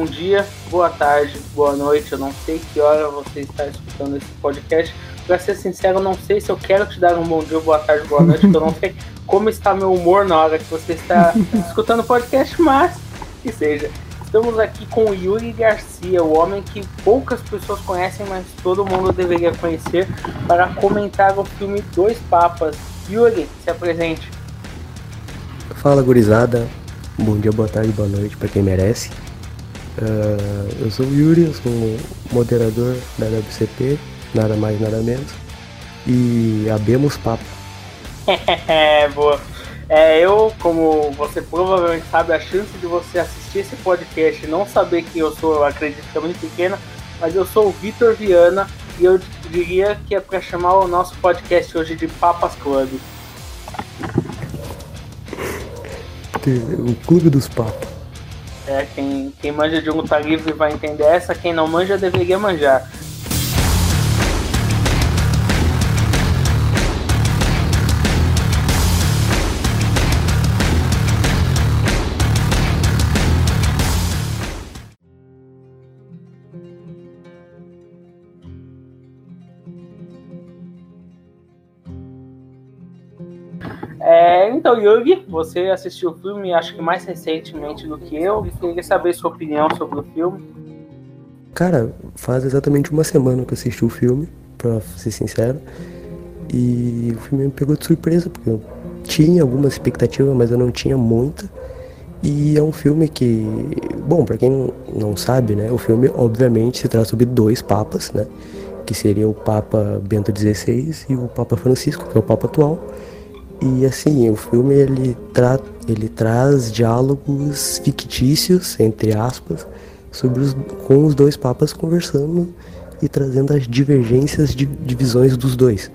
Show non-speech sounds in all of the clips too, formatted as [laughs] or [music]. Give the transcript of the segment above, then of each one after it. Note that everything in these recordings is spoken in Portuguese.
bom dia, boa tarde, boa noite. Eu não sei que hora você está escutando esse podcast. Para ser sincero, eu não sei se eu quero te dar um bom dia, boa tarde, boa noite, porque eu não sei como está meu humor na hora que você está [laughs] escutando o podcast, mas que seja. Estamos aqui com o Yuri Garcia, o homem que poucas pessoas conhecem, mas todo mundo deveria conhecer, para comentar o filme Dois Papas. Yuri, se apresente. Fala, gurizada. Bom dia, boa tarde, boa noite para quem merece. Uh, eu sou o Yuri, eu sou moderador da WCP, nada mais, nada menos. E abemos papo. [laughs] Boa. É, eu, como você provavelmente sabe, a chance de você assistir esse podcast e não saber quem eu sou, eu acredito que é muito pequena, mas eu sou o Vitor Viana e eu diria que é para chamar o nosso podcast hoje de Papas Club. O Clube dos Papos. É, quem, quem manja de um luta livre vai entender essa, quem não manja deveria manjar. Yugi, você assistiu o filme, acho que mais recentemente do que eu, e queria saber sua opinião sobre o filme. Cara, faz exatamente uma semana que eu assisti o filme, pra ser sincero. E o filme me pegou de surpresa, porque eu tinha alguma expectativa, mas eu não tinha muita. E é um filme que, bom, para quem não sabe, né, o filme obviamente se trata sobre dois papas, né, que seria o Papa Bento XVI e o Papa Francisco, que é o Papa atual. E assim, o filme ele, tra ele traz diálogos fictícios, entre aspas, sobre os, com os dois papas conversando e trazendo as divergências de, de visões dos dois.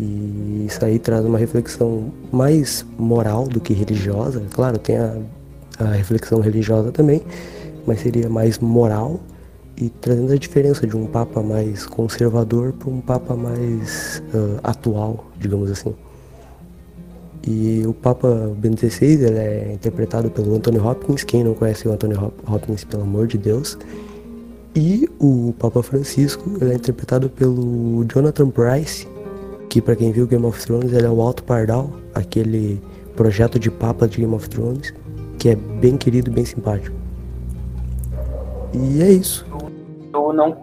E isso aí traz uma reflexão mais moral do que religiosa. Claro, tem a, a reflexão religiosa também, mas seria mais moral e trazendo a diferença de um papa mais conservador para um papa mais uh, atual, digamos assim. E o Papa Bento XVI ele é interpretado pelo Anthony Hopkins. Quem não conhece o Anthony Hopkins, pelo amor de Deus. E o Papa Francisco ele é interpretado pelo Jonathan Price, que para quem viu Game of Thrones ele é o Alto Pardal, aquele projeto de Papa de Game of Thrones, que é bem querido e bem simpático. E é isso. Eu não,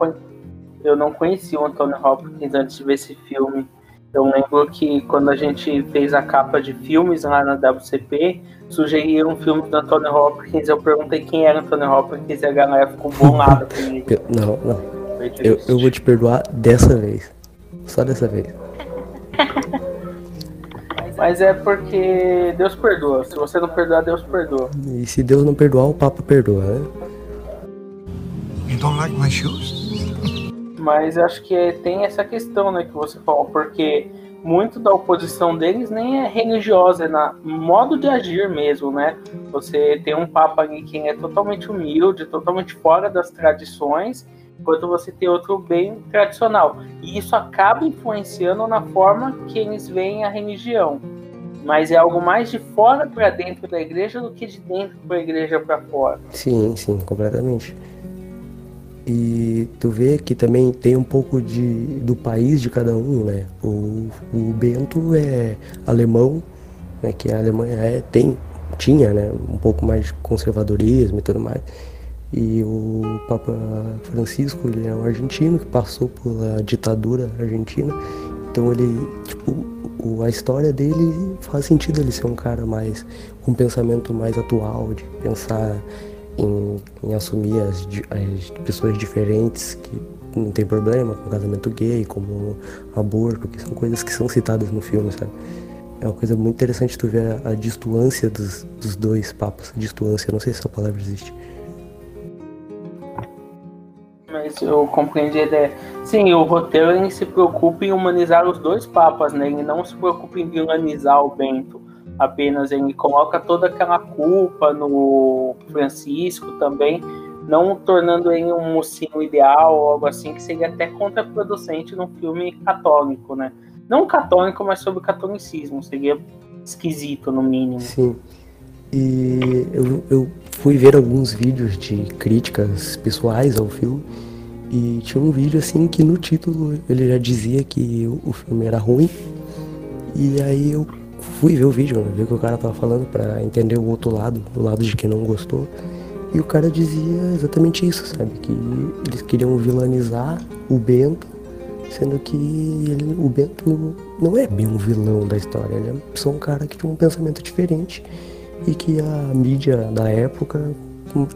eu não conheci o Anthony Hopkins antes de ver esse filme. Eu lembro que quando a gente fez a capa de filmes lá na WCP, sugeriram um filme do Anthony Hopkins. Eu perguntei quem era Anthony Hopkins e a galera ficou bolada comigo. Não, não. Eu, eu vou te perdoar dessa vez. Só dessa vez. Mas é porque Deus perdoa. Se você não perdoar, Deus perdoa. E se Deus não perdoar, o Papa perdoa, né? You don't like my shoes? Mas acho que tem essa questão, né, que você falou, porque muito da oposição deles nem é religiosa, é na modo de agir mesmo, né? Você tem um papa ali que é totalmente humilde, totalmente fora das tradições, enquanto você tem outro bem tradicional. E isso acaba influenciando na forma que eles veem a religião. Mas é algo mais de fora para dentro da igreja do que de dentro para a igreja para fora. Sim, sim, completamente. E tu vê que também tem um pouco de, do país de cada um, né? O, o Bento é alemão, né? que a Alemanha é, tem, tinha né? um pouco mais de conservadorismo e tudo mais. E o Papa Francisco, ele é um argentino que passou pela ditadura argentina. Então ele, tipo, a história dele faz sentido ele ser um cara mais, com um pensamento mais atual, de pensar em, em assumir as, as, pessoas diferentes que não tem problema com casamento gay, como aborto, que são coisas que são citadas no filme, sabe? É uma coisa muito interessante tu ver a, a distância dos, dos dois papas. Distância, não sei se essa palavra existe. Mas eu compreendi a ideia. Sim, o roteiro ele se preocupa em humanizar os dois papas, né? Ele não se preocupa em vilanizar o Bento apenas ele coloca toda aquela culpa no Francisco também, não tornando ele um mocinho ideal ou algo assim, que seria até contraproducente num filme católico, né? Não católico, mas sobre catolicismo, seria esquisito no mínimo. Sim. E eu, eu fui ver alguns vídeos de críticas pessoais ao filme. E tinha um vídeo assim que no título ele já dizia que o filme era ruim. E aí eu fui ver o vídeo, né, ver o que o cara tava falando para entender o outro lado, o lado de quem não gostou. E o cara dizia exatamente isso, sabe? Que eles queriam vilanizar o Bento, sendo que ele, o Bento não é bem um vilão da história, ele é só um cara que tinha um pensamento diferente e que a mídia da época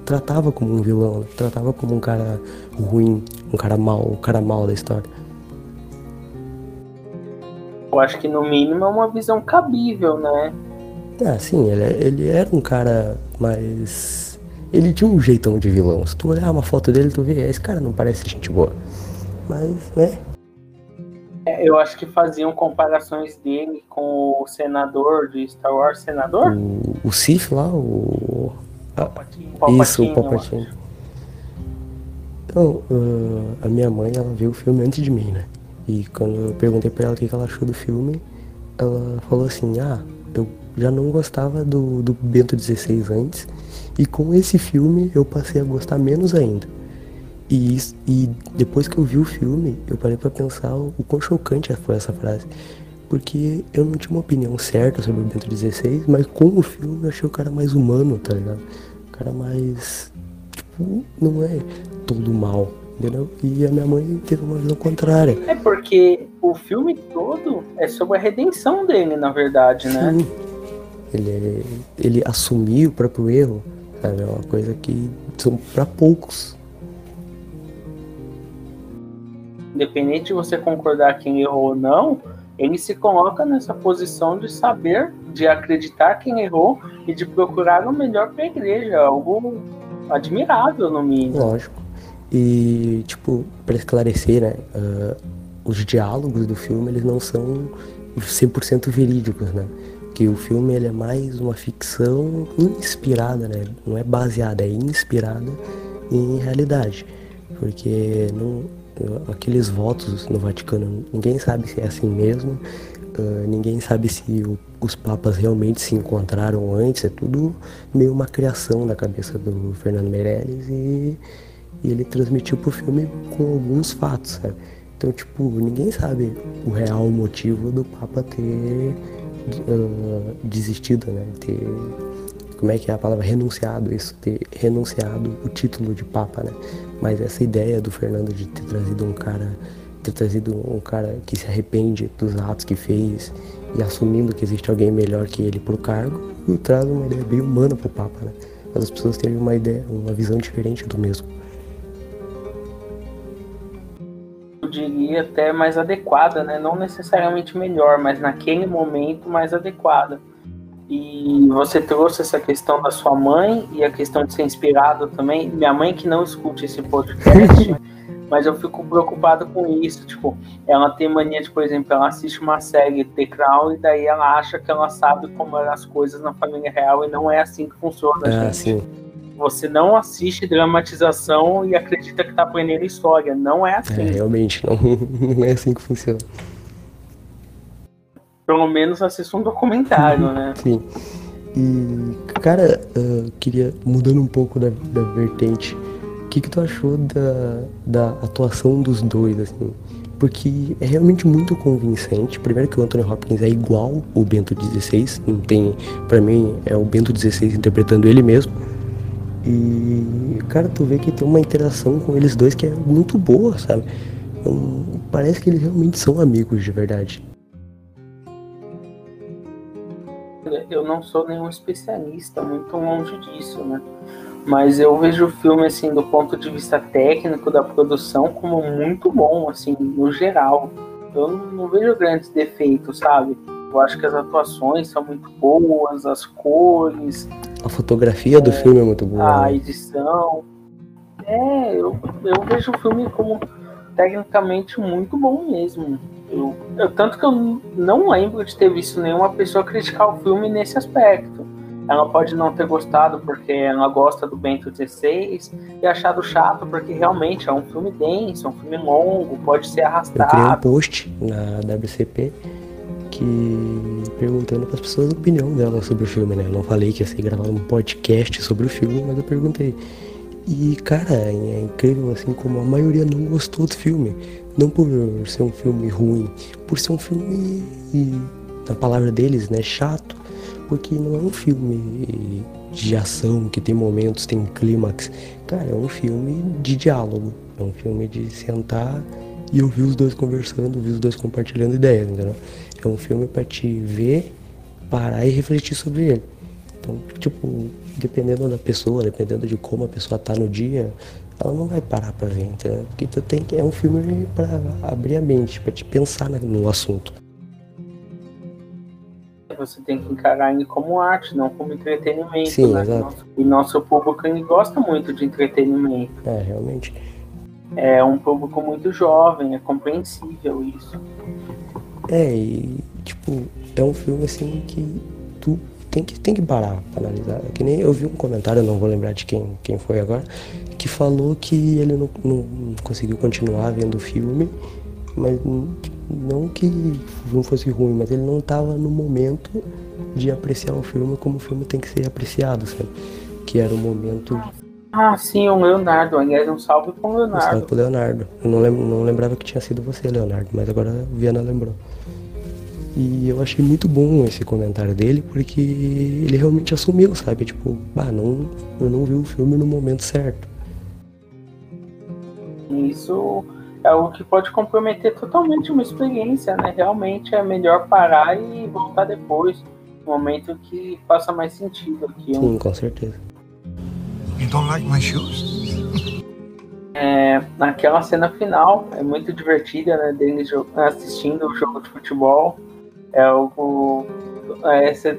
tratava como um vilão, tratava como um cara ruim, um cara mau, o um cara mau da história. Eu acho que no mínimo é uma visão cabível, né? Ah, sim, ele, ele era um cara mais. Ele tinha um jeitão de vilão. Se tu olhar uma foto dele, tu vê, esse cara não parece gente boa. Mas, né? É, eu acho que faziam comparações dele com o senador de Star Wars, senador? O, o Sif lá, o. Palpatine. Isso, o Palpatine. Então, uh, a minha mãe, ela viu o filme antes de mim, né? E quando eu perguntei pra ela o que ela achou do filme, ela falou assim, ah, eu já não gostava do, do Bento XVI antes, e com esse filme eu passei a gostar menos ainda. E, isso, e depois que eu vi o filme, eu parei para pensar o, o quão chocante foi essa frase. Porque eu não tinha uma opinião certa sobre o Bento XVI, mas com o filme eu achei o cara mais humano, tá ligado? O cara mais. Tipo, não é todo mal entendeu? E a minha mãe teve uma visão contrária. É porque o filme todo é sobre a redenção dele, na verdade, né? Sim. Ele, ele assumiu o próprio erro, sabe? É uma coisa que são para poucos. Independente de você concordar quem errou ou não, ele se coloca nessa posição de saber, de acreditar quem errou e de procurar o melhor para a igreja, algo admirável no mínimo. Lógico. E, tipo, para esclarecer, né, uh, os diálogos do filme, eles não são 100% verídicos, né? Que o filme ele é mais uma ficção inspirada, né? Não é baseada, é inspirada em realidade. Porque não, aqueles votos no Vaticano, ninguém sabe se é assim mesmo, uh, ninguém sabe se o, os papas realmente se encontraram antes, é tudo meio uma criação da cabeça do Fernando Meirelles e e ele transmitiu pro filme com alguns fatos, sabe? Então, tipo, ninguém sabe o real motivo do Papa ter uh, desistido, né? Ter, como é que é a palavra? Renunciado, isso, ter renunciado o título de Papa, né? Mas essa ideia do Fernando de ter trazido um cara, ter trazido um cara que se arrepende dos atos que fez e assumindo que existe alguém melhor que ele pro cargo, traz uma ideia bem humana pro Papa, né? Mas as pessoas têm uma ideia, uma visão diferente do mesmo. Diria até mais adequada, né? Não necessariamente melhor, mas naquele momento mais adequada. E você trouxe essa questão da sua mãe e a questão de ser inspirado também. Minha mãe que não escute esse podcast, [laughs] mas eu fico preocupado com isso. Tipo, ela tem mania de, por exemplo, ela assiste uma série The Crown e daí ela acha que ela sabe como eram as coisas na família real e não é assim que funciona. Ah, gente. sim você não assiste dramatização e acredita que tá aprendendo história. Não é assim. É, realmente, não, [laughs] não é assim que funciona. Pelo menos assista um documentário, né? Sim. E, cara, uh, queria, mudando um pouco da, da vertente, o que, que tu achou da, da atuação dos dois, assim? Porque é realmente muito convincente. Primeiro que o Anthony Hopkins é igual o Bento XVI, não tem, para mim é o Bento XVI interpretando ele mesmo. E, cara, tu vê que tem uma interação com eles dois que é muito boa, sabe? Então, parece que eles realmente são amigos de verdade. Eu não sou nenhum especialista, muito longe disso, né? Mas eu vejo o filme, assim, do ponto de vista técnico da produção, como muito bom, assim, no geral. Eu não vejo grandes defeitos, sabe? Eu acho que as atuações são muito boas, as cores. A fotografia do é, filme é muito boa. A né? edição. É, eu, eu vejo o filme como tecnicamente muito bom mesmo. Eu, eu, tanto que eu não lembro de ter visto nenhuma pessoa criticar o filme nesse aspecto. Ela pode não ter gostado porque ela gosta do Bento XVI e achado chato porque realmente é um filme denso, é um filme longo, pode ser arrastado. Eu criei um post na WCP que perguntando para as pessoas a opinião delas sobre o filme, né? Eu não falei que ia ser gravar um podcast sobre o filme, mas eu perguntei. E, cara, é incrível assim como a maioria não gostou do filme. Não por ser um filme ruim, por ser um filme, na palavra deles, né, chato. Porque não é um filme de ação que tem momentos, tem clímax. Cara, é um filme de diálogo. É um filme de sentar e ouvir os dois conversando, ouvir os dois compartilhando ideias, entendeu? É um filme para te ver, parar e refletir sobre ele. Então, tipo, dependendo da pessoa, dependendo de como a pessoa tá no dia, ela não vai parar para ver, entendeu? Porque tu tem que é um filme para abrir a mente, para te pensar no assunto. Você tem que encarar ele como arte, não como entretenimento, Sim, né? Exato. E nosso público ele gosta muito de entretenimento. É, realmente. É um público muito jovem, é compreensível isso. É, e tipo, é um filme assim que tu tem que, tem que parar pra analisar. É que nem eu vi um comentário, não vou lembrar de quem, quem foi agora, que falou que ele não, não conseguiu continuar vendo o filme, mas não que não fosse ruim, mas ele não estava no momento de apreciar o filme como o filme tem que ser apreciado, sabe? Que era o momento. Ah, sim, o Leonardo. Aliás, um salve pro Leonardo. Um salve pro Leonardo. Eu não, lem não lembrava que tinha sido você, Leonardo, mas agora a Viana lembrou. E eu achei muito bom esse comentário dele, porque ele realmente assumiu, sabe? Tipo, ah, não, eu não vi o filme no momento certo. Isso é algo que pode comprometer totalmente uma experiência, né? Realmente é melhor parar e voltar depois, no momento que faça mais sentido aqui. Sim, com certeza. You don't like my shoes? É, naquela cena final, é muito divertida, né? Deles assistindo o jogo de futebol é algo. É, esse,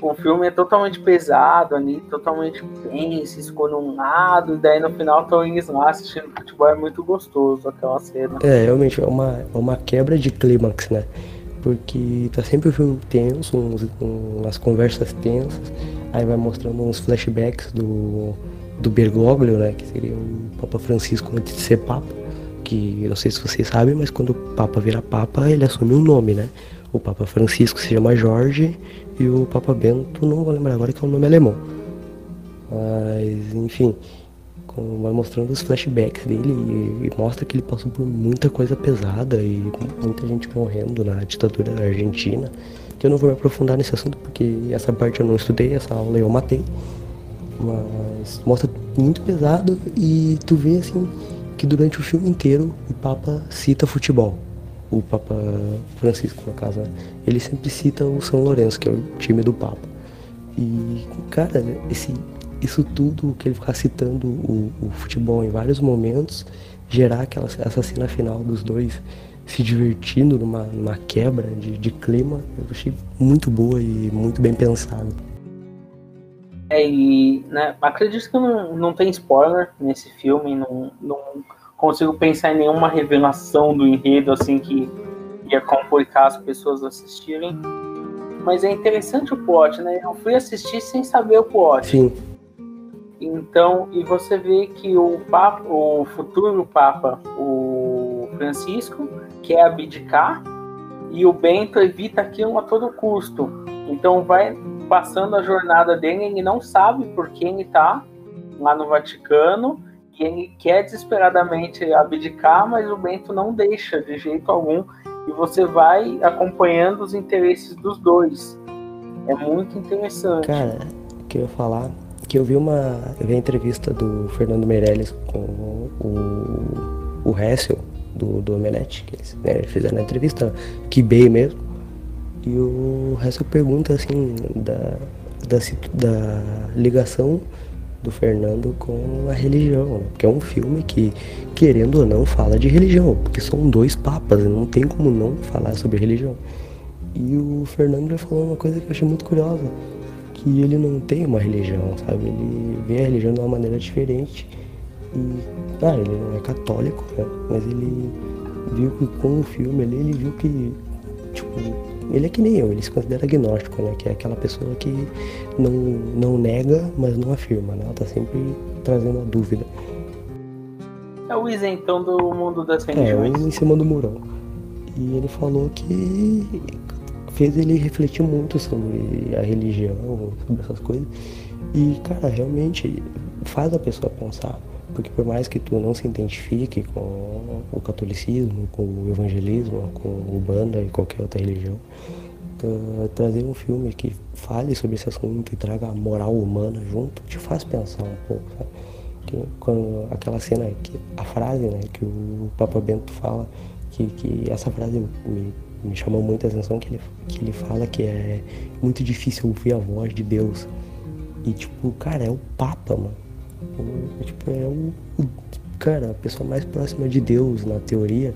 o filme é totalmente pesado ali, totalmente tenso, escolhe um lado, e daí no final estão eles lá assistindo futebol, é muito gostoso aquela cena. É, realmente é uma, é uma quebra de clímax, né? Porque tá sempre o filme tenso, uns, umas conversas tensas, aí vai mostrando uns flashbacks do, do Bergoglio, né? Que seria o Papa Francisco antes de ser Papa. Que não sei se vocês sabem, mas quando o Papa vira Papa, ele assume um nome, né? O Papa Francisco se chama Jorge e o Papa Bento, não vou lembrar agora que é um nome alemão. Mas, enfim, vai mostrando os flashbacks dele e, e, mostra que ele passou por muita coisa pesada e muita gente morrendo na ditadura argentina. Que eu não vou me aprofundar nesse assunto porque essa parte eu não estudei, essa aula eu matei. Mas mostra muito pesado e tu vê assim que durante o filme inteiro o Papa cita futebol o Papa Francisco, no caso, né? ele sempre cita o São Lourenço, que é o time do Papa. E, cara, esse, isso tudo que ele ficar citando o, o futebol em vários momentos, gerar aquela, essa cena final dos dois se divertindo numa, numa quebra de, de clima, eu achei muito boa e muito bem pensada. É, e né, acredito que não, não tem spoiler nesse filme, não, não consigo pensar em nenhuma revelação do enredo assim que ia complicar as pessoas assistirem. Mas é interessante o plot, né? Eu fui assistir sem saber o plot. Sim. Então, e você vê que o Papa, o futuro Papa, o Francisco, quer abdicar e o Bento evita aquilo a todo custo. Então vai passando a jornada dele, ele não sabe por que ele está lá no Vaticano e ele quer desesperadamente abdicar, mas o Bento não deixa de jeito algum e você vai acompanhando os interesses dos dois. É muito interessante. Cara, o que eu ia falar que eu vi uma eu vi a entrevista do Fernando Meirelles com o, o Hessel do, do Omelete, que eles né, fizeram a entrevista, que bem mesmo. E o Hessel pergunta assim da, da, da ligação do Fernando com a religião, né? porque é um filme que, querendo ou não, fala de religião, porque são dois papas, não tem como não falar sobre religião. E o Fernando já falou uma coisa que eu achei muito curiosa, que ele não tem uma religião, sabe? Ele vê a religião de uma maneira diferente. E, claro, ele não é católico, né? Mas ele viu que com o filme ali, ele viu que, tipo, ele é que nem eu, ele se considera agnóstico, né? Que é aquela pessoa que não, não nega, mas não afirma, né? Ela tá sempre trazendo a dúvida. É o isentão do mundo das religiões. É, em cima do murão. E ele falou que fez ele refletir muito sobre a religião, sobre essas coisas. E, cara, realmente faz a pessoa pensar. Porque por mais que tu não se identifique com o catolicismo, com o evangelismo, com o banda e qualquer outra religião, trazer um filme que fale sobre esse assunto e traga a moral humana junto, te faz pensar um pouco, sabe? Que, quando aquela cena, que, a frase né, que o Papa Bento fala, que, que essa frase me, me chamou muita atenção, que ele, que ele fala que é muito difícil ouvir a voz de Deus. E tipo, cara, é o Papa, mano. É, tipo, é o, cara, a pessoa mais próxima de Deus na teoria.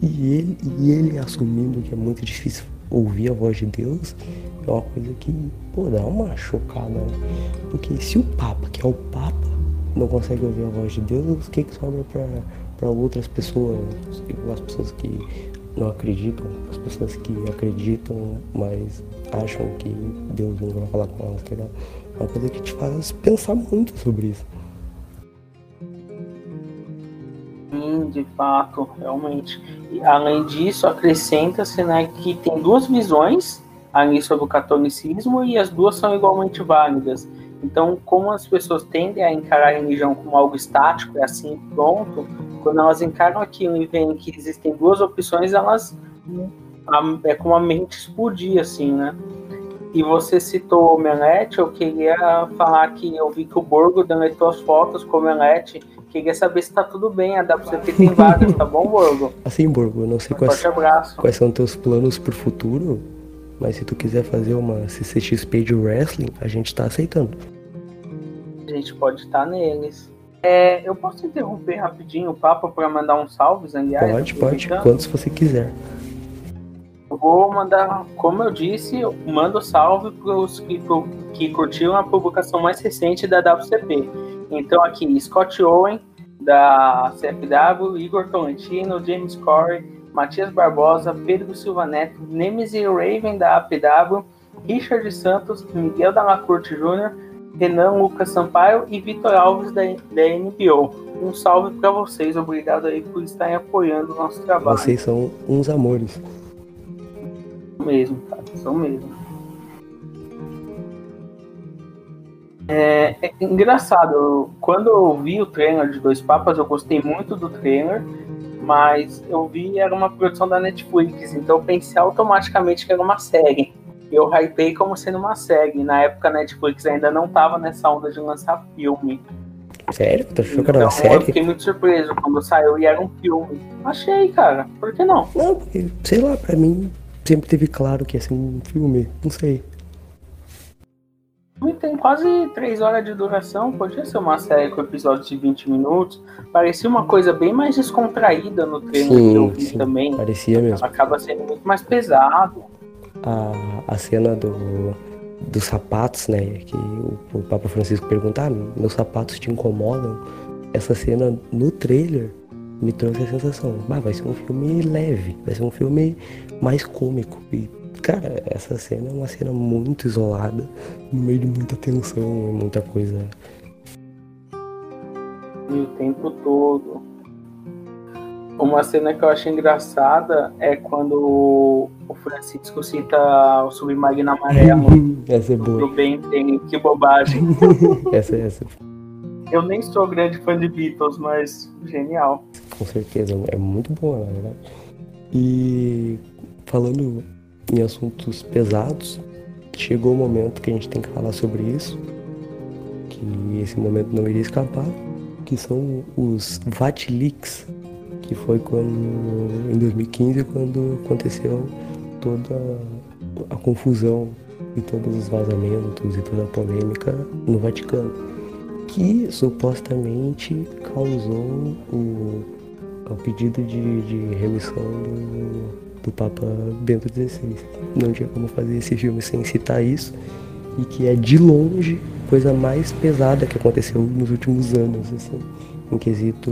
E ele, e ele assumindo que é muito difícil ouvir a voz de Deus é uma coisa que, pô, dá uma chocada, né? Porque se o Papa, que é o Papa, não consegue ouvir a voz de Deus, o que, que sobra para outras pessoas? As pessoas que não acreditam, as pessoas que acreditam, mas acham que Deus não vai falar com elas, que é uma coisa que te faz pensar muito sobre isso. De fato, realmente. E, além disso, acrescenta-se né, que tem duas visões ali sobre o catolicismo e as duas são igualmente válidas. Então, como as pessoas tendem a encarar a religião como algo estático, é assim, pronto, quando elas encaram aquilo e veem que existem duas opções, elas é como a mente explodir, assim, né? E você citou o Omelete, eu queria falar que eu vi que o Borgo deletou as fotos com o Omelete Queria saber se tá tudo bem, a WCP tem vagas, tá bom, Borgo? Assim, Borgo, não sei quais, quais são teus planos pro futuro, mas se tu quiser fazer uma CCXP de wrestling, a gente tá aceitando. A gente pode estar tá neles. É, eu posso interromper rapidinho o papo para mandar um salve, Zanguiar? Pode, pode, quantos você quiser. Vou mandar, como eu disse, eu mando salve para os que, que curtiram a publicação mais recente da WCP. Então aqui, Scott Owen, da CFW, Igor Tolentino, James Corey, Matias Barbosa, Pedro Silva Neto, Nemesis Raven, da APW, Richard Santos, Miguel Dalacorte Jr., Renan Lucas Sampaio e Vitor Alves, da, da NBO. Um salve para vocês, obrigado aí por estarem apoiando o nosso trabalho. Vocês são uns amores. Mesmo, cara, são mesmo. É, é, engraçado, quando eu vi o trailer de Dois Papas, eu gostei muito do trailer, mas eu vi era uma produção da Netflix, então eu pensei automaticamente que era uma série. Eu hypei como sendo uma série. Na época a Netflix ainda não tava nessa onda de lançar filme. Sério? Tu achou que era uma então, série? Eu fiquei muito surpreso quando saiu e era um filme. Achei, cara. Por que não? Não, porque, sei lá, pra mim sempre teve claro que ia ser um filme. Não sei filme tem quase três horas de duração, podia ser uma série com episódios de 20 minutos. Parecia uma coisa bem mais descontraída no treino sim, que eu vi sim, também. Parecia mesmo. Acaba sendo muito mais pesado. A, a cena do, dos sapatos, né? Que o, o Papa Francisco pergunta, ah, meus sapatos te incomodam? Essa cena no trailer me trouxe a sensação, ah, vai ser um filme leve, vai ser um filme mais cômico. E Cara, essa cena é uma cena muito isolada, no meio de muita tensão e muita coisa. E o tempo todo. Uma cena que eu achei engraçada é quando o Francisco cita o Submarino Amarelo. [laughs] essa é boa. Do bem tem, que bobagem. [laughs] essa, essa. Eu nem sou grande fã de Beatles, mas genial. Com certeza, é muito boa, na verdade. E falando em assuntos pesados, chegou o momento que a gente tem que falar sobre isso, que esse momento não iria escapar, que são os Vatleaks, que foi quando em 2015 quando aconteceu toda a confusão e todos os vazamentos e toda a polêmica no Vaticano, que supostamente causou o, o pedido de, de remissão do do Papa Bento XVI. Não tinha como fazer esse filme sem citar isso, e que é de longe a coisa mais pesada que aconteceu nos últimos anos, assim, em quesito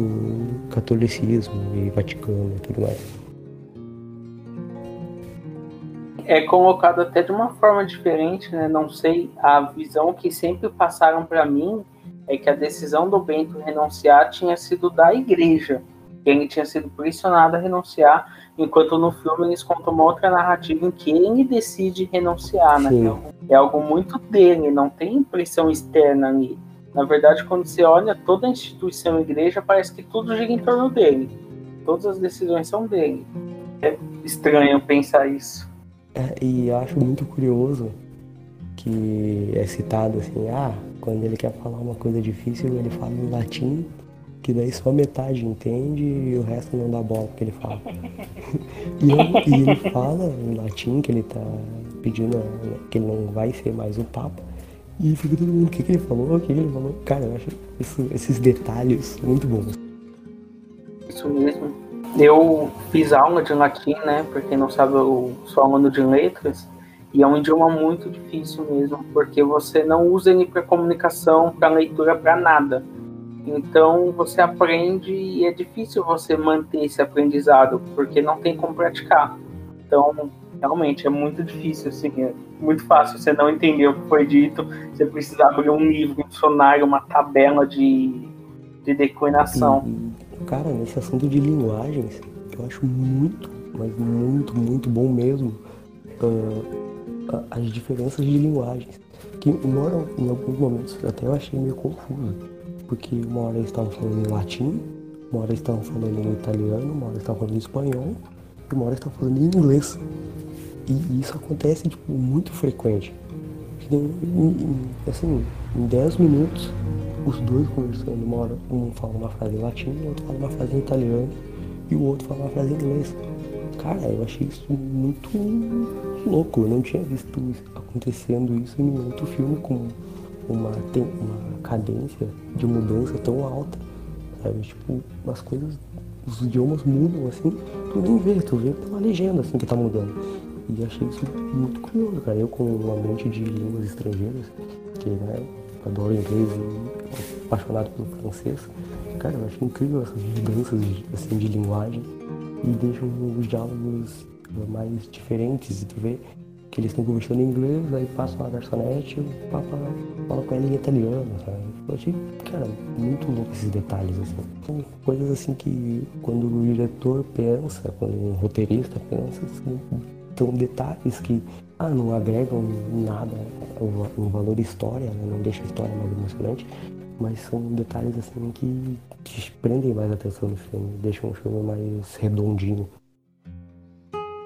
catolicismo e Vaticano e tudo mais. É colocado até de uma forma diferente, né? Não sei, a visão que sempre passaram para mim é que a decisão do Bento renunciar tinha sido da igreja Ele tinha sido pressionado a renunciar, enquanto no filme eles contam uma outra narrativa em que ele decide renunciar, né? É algo muito dele, não tem pressão externa ali. Na verdade, quando você olha toda a instituição a igreja, parece que tudo gira em torno dele. Todas as decisões são dele. É estranho pensar isso. É, e eu acho muito curioso que é citado assim, ah, quando ele quer falar uma coisa difícil, ele fala em latim, que daí só metade entende e o resto não dá bola que ele fala. [laughs] e, ele, e, ele, fala em latim que ele tá pedindo que ele não vai ser mais o Papa. E fica todo mundo, o que, que ele falou? O que, que ele falou? Cara, eu acho isso, esses detalhes muito bons. Isso mesmo. Eu fiz aula de latim, né? Pra quem não sabe, eu sou aluno de letras. E é um idioma muito difícil mesmo, porque você não usa ele para comunicação, para leitura, para nada. Então você aprende e é difícil você manter esse aprendizado, porque não tem como praticar. Então, realmente é muito difícil, assim, é muito fácil você não entender o que foi dito, você precisa abrir um livro, um dicionário, uma tabela de, de declinação. E, cara, nesse assunto de linguagens, eu acho muito, mas muito, muito bom mesmo. Uh, as diferenças de linguagens. Que, embora em alguns momentos até eu achei meio confuso, porque uma hora eles estavam falando em latim, uma hora eles estavam falando em italiano, uma hora eles estavam falando em espanhol, e uma hora eles estavam falando em inglês. E isso acontece tipo, muito frequente. Assim, em 10 minutos, os dois conversando, uma hora um fala uma frase em latim, o outro fala uma frase em italiano, e o outro fala uma frase em inglês. Cara, eu achei isso muito louco. Eu não tinha visto acontecendo isso em nenhum outro filme com uma, uma cadência de mudança tão alta. Sabe? Tipo, as coisas, os idiomas mudam assim, tu nem vê, tu vê pela legenda assim que tá mudando. E achei isso muito curioso, cara. Eu com uma mente de línguas estrangeiras, que né, adoro inglês e apaixonado pelo francês, cara, eu acho incrível essas mudanças assim, de linguagem e deixam os diálogos mais diferentes. E tu vê eles estão conversando em inglês, aí passa uma garçonete o Papa fala com ela em italiano, sabe? Eu achei, cara, muito louco esses detalhes, assim. São coisas assim que quando o diretor pensa, quando um roteirista pensa, assim, são detalhes que ah, não agregam nada, um valor história, né? não deixa a história mais emocionante, mas são detalhes assim que, que prendem mais atenção no filme, deixam o filme mais redondinho.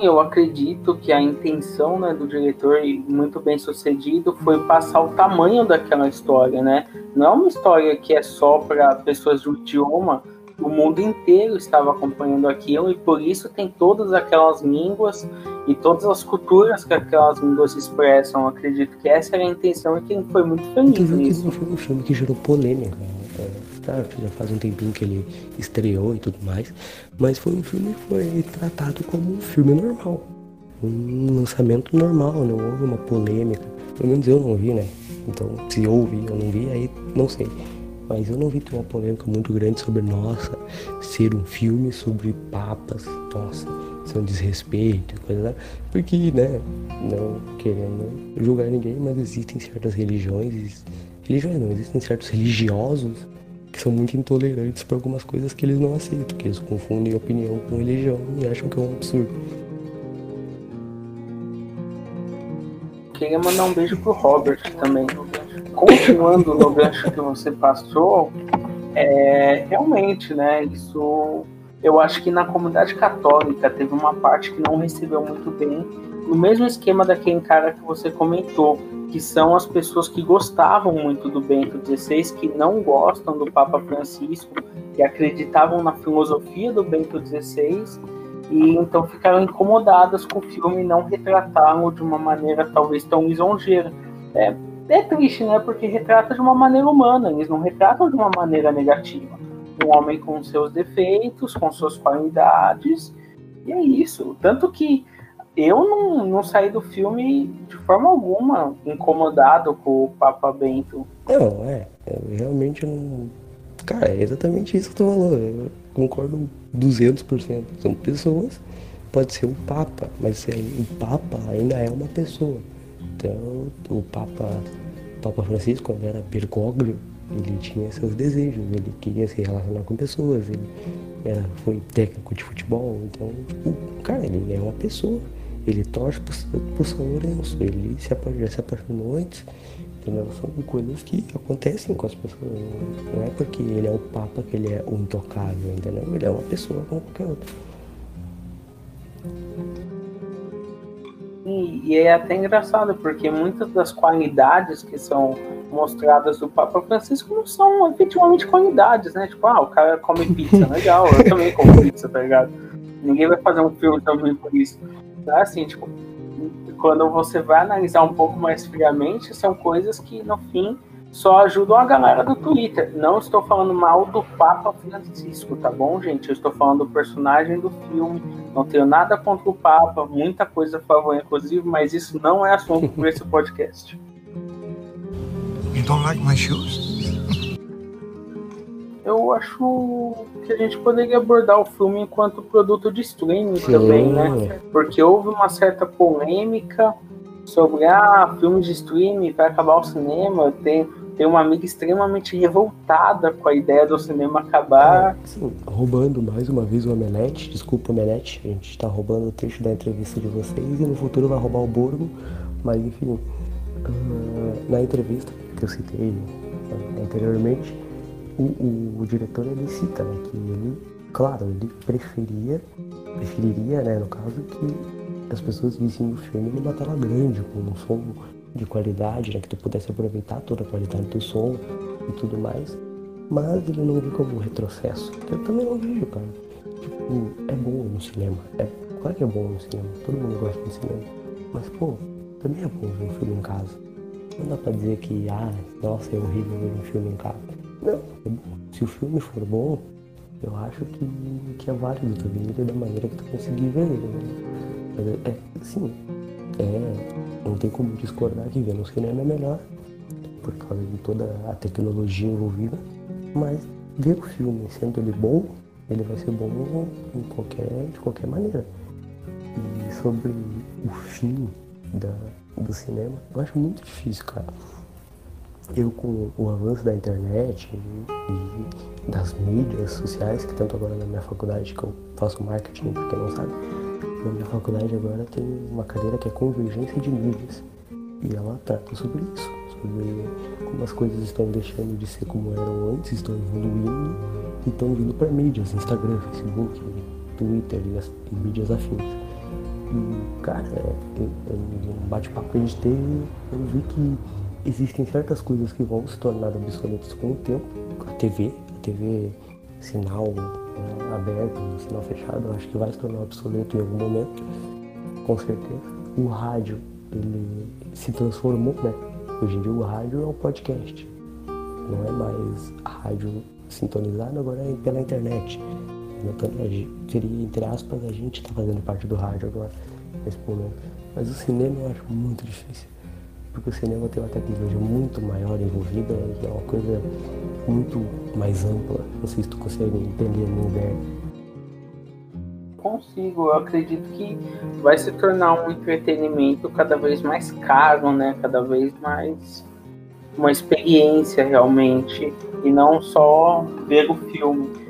Eu acredito que a intenção né, do diretor, muito bem sucedido, foi passar o tamanho daquela história, né? Não é uma história que é só para pessoas do idioma, o mundo inteiro estava acompanhando aquilo e por isso tem todas aquelas línguas e todas as culturas que aquelas línguas expressam. acredito que essa era a intenção e que ele foi muito feliz nisso. Foi um filme que gerou polêmica. Tá, já faz um tempinho que ele estreou e tudo mais, mas foi um filme que foi tratado como um filme normal. Um lançamento normal, não houve uma polêmica. Pelo menos eu não vi, né? Então, se houve, eu não vi, aí não sei. Mas eu não vi ter uma polêmica muito grande sobre, nossa, ser um filme sobre papas, nossa, isso é desrespeito, coisa Porque, né, não querendo julgar ninguém, mas existem certas religiões, religiões não, existem certos religiosos que são muito intolerantes para algumas coisas que eles não aceitam, que eles confundem opinião com religião e acham que é um absurdo. Queria mandar um beijo pro Robert também continuando no gancho que você passou, é, realmente, né, isso eu acho que na comunidade católica teve uma parte que não recebeu muito bem, no mesmo esquema daquele cara que você comentou, que são as pessoas que gostavam muito do Bento XVI, que não gostam do Papa Francisco, que acreditavam na filosofia do Bento XVI, e então ficaram incomodadas com o filme não retratá-lo de uma maneira talvez tão lisonjeira. É, é triste, né? Porque retrata de uma maneira humana, eles não retratam de uma maneira negativa. Um homem com seus defeitos, com suas qualidades, e é isso. Tanto que eu não, não saí do filme de forma alguma incomodado com o Papa Bento. Não, é. Eu realmente não. Cara, é exatamente isso que tu falou. Eu concordo 200%. São pessoas, pode ser um Papa, mas o Papa ainda é uma pessoa. Então, o Papa, o Papa Francisco, quando era Bergoglio, ele tinha seus desejos, ele queria se relacionar com pessoas, ele era, foi técnico de futebol, então, tipo, cara, ele é uma pessoa. Ele torce pro, São Lourenço, ele se, já se apaixonou antes, entendeu? São coisas que acontecem com as pessoas. Não é porque ele é o Papa que ele é o intocável, entendeu? Ele é uma pessoa como qualquer outra. E, e é até engraçado, porque muitas das qualidades que são mostradas do Papa Francisco não são efetivamente qualidades, né? Tipo, ah, o cara come pizza, [laughs] legal, eu também como pizza, tá ligado? Ninguém vai fazer um filme também por isso. É assim, tipo, quando você vai analisar um pouco mais friamente, são coisas que, no fim, só ajudam a galera do Twitter. Não estou falando mal do Papa Francisco, tá bom, gente? Eu estou falando do personagem do filme. Não tenho nada contra o Papa, muita coisa a favor, inclusive, mas isso não é assunto para esse podcast. You don't like my shoes? Eu acho que a gente poderia abordar o filme enquanto produto de streaming Sim. também, né? Porque houve uma certa polêmica sobre ah, filmes de streaming vai acabar o cinema. Tem tem uma amiga extremamente revoltada com a ideia do cinema acabar. É, sim, roubando mais uma vez o Omelete. Desculpa, Omelete, a gente está roubando o trecho da entrevista de vocês e no futuro vai roubar o Borgo. Mas enfim, uh, na entrevista que eu citei uh, anteriormente, o, o, o, diretor ele cita né, que ele, claro, ele preferia, preferiria, né, no caso, que as pessoas vissem o filme numa tela grande, com um som de qualidade, né, que tu pudesse aproveitar toda a qualidade do som e tudo mais, mas ele não viu como um retrocesso, que eu também não vejo, cara. Tipo, é bom no cinema, é, claro que é bom no cinema, todo mundo gosta de cinema, mas pô, também é bom ver um filme em casa. Não dá pra dizer que, ah, nossa, é horrível ver um filme em casa. Não, é. Se o filme for bom, eu acho que, que é válido também ele da maneira que tu conseguir ver ele. Né? Mas, é, sim, é, não tem como discordar que ver no cinema é melhor, por causa de toda a tecnologia envolvida, mas ver o filme sendo ele bom, ele vai ser bom em qualquer, de qualquer maneira. E sobre o fim da, do cinema, eu acho muito difícil, cara. Eu com o avanço da internet e, das mídias sociais, que tanto agora na minha faculdade que eu faço marketing, pra quem não sabe, na minha faculdade agora tem uma cadeira que é convergência de mídias. E ela trata sobre isso, sobre como as coisas estão deixando de ser como eram antes, estão evoluindo e estão vindo para mídias, Instagram, Facebook, Twitter e, as, e mídias afins. E, cara, é, um bate-papo que a gente teve, eu vi que existem certas coisas que vão se tornar obsoletas com o tempo. A TV, a TV sinal né, aberto, sinal fechado, acho que vai se tornar obsoleto em algum momento, com certeza. O rádio, ele se transformou, né? Hoje em dia o rádio é um podcast, não é mais rádio sintonizado, agora é pela internet. Então, seria, entre aspas, a gente está fazendo parte do rádio agora, nesse momento. Mas o cinema eu acho muito difícil porque o cinema tem uma tecnologia muito maior envolvida e é uma coisa muito mais ampla. Não sei se tu consegue entender minha ideia. Consigo, eu acredito que vai se tornar um entretenimento cada vez mais caro, né? Cada vez mais uma experiência realmente e não só ver o filme.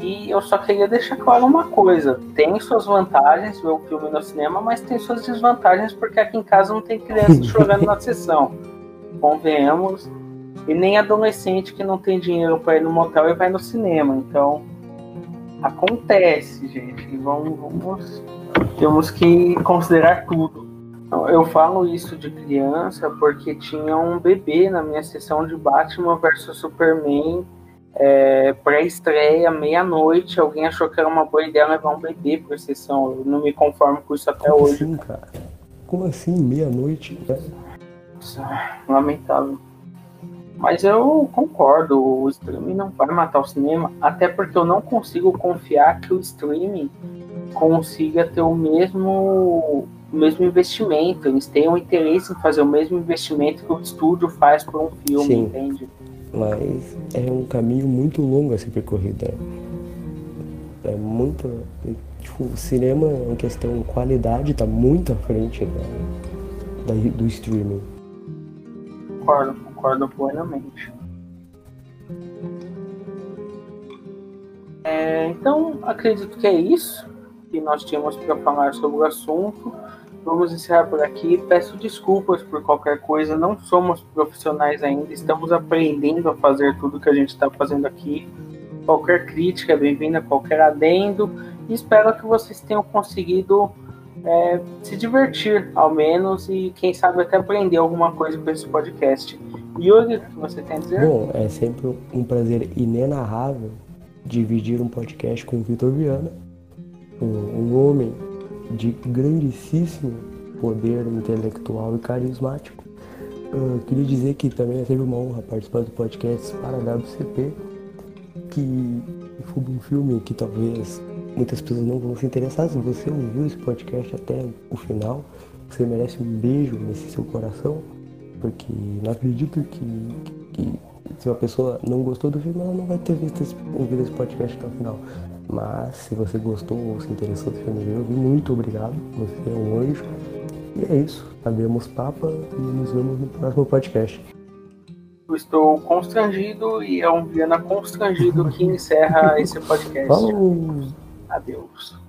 E eu só queria deixar claro uma coisa: tem suas vantagens ver o filme no cinema, mas tem suas desvantagens porque aqui em casa não tem criança [laughs] chorando na sessão. Convenhamos. E nem adolescente que não tem dinheiro para ir no motel e vai no cinema. Então, acontece, gente. Vamos, vamos temos que considerar tudo. Eu falo isso de criança porque tinha um bebê na minha sessão de Batman versus Superman é, pré-estreia, meia-noite, alguém achou que era uma boa ideia levar um bebê por sessão. Eu não me conformo com isso até Como hoje. Assim, cara? Como assim, meia-noite? Lamentável. Mas eu concordo, o streaming não vai matar o cinema, até porque eu não consigo confiar que o streaming consiga ter o mesmo, o mesmo investimento. Eles tenham interesse em fazer o mesmo investimento que o estúdio faz por um filme, Sim. entende? Mas é um caminho muito longo a ser percorrido. É, é muito. Tipo, o cinema, em questão de qualidade, está muito à frente da, da, do streaming. Concordo, concordo plenamente. É, então, acredito que é isso que nós tínhamos para falar sobre o assunto. Vamos encerrar por aqui. Peço desculpas por qualquer coisa. Não somos profissionais ainda. Estamos aprendendo a fazer tudo que a gente está fazendo aqui. Qualquer crítica é bem-vinda, qualquer adendo. E espero que vocês tenham conseguido é, se divertir, ao menos, e quem sabe até aprender alguma coisa com esse podcast. Yuri, o que você tem a dizer? Bom, é sempre um prazer inenarrável dividir um podcast com o Vitor Viana, um, um homem de grandíssimo poder intelectual e carismático. Eu queria dizer que também sempre uma honra participar do podcast para a WCP, que foi um filme que talvez muitas pessoas não vão se interessar. Se você ouviu esse podcast até o final, você merece um beijo nesse seu coração, porque não acredito que, que se uma pessoa não gostou do filme, ela não vai ter visto esse, ouvido esse podcast até o final. Mas se você gostou ou se interessou do filme, eu muito obrigado. Você é um anjo. E é isso. Abrimos papa e nos vemos no próximo podcast. Eu estou constrangido e é um Viana constrangido que encerra [laughs] esse podcast. Falou! Adeus.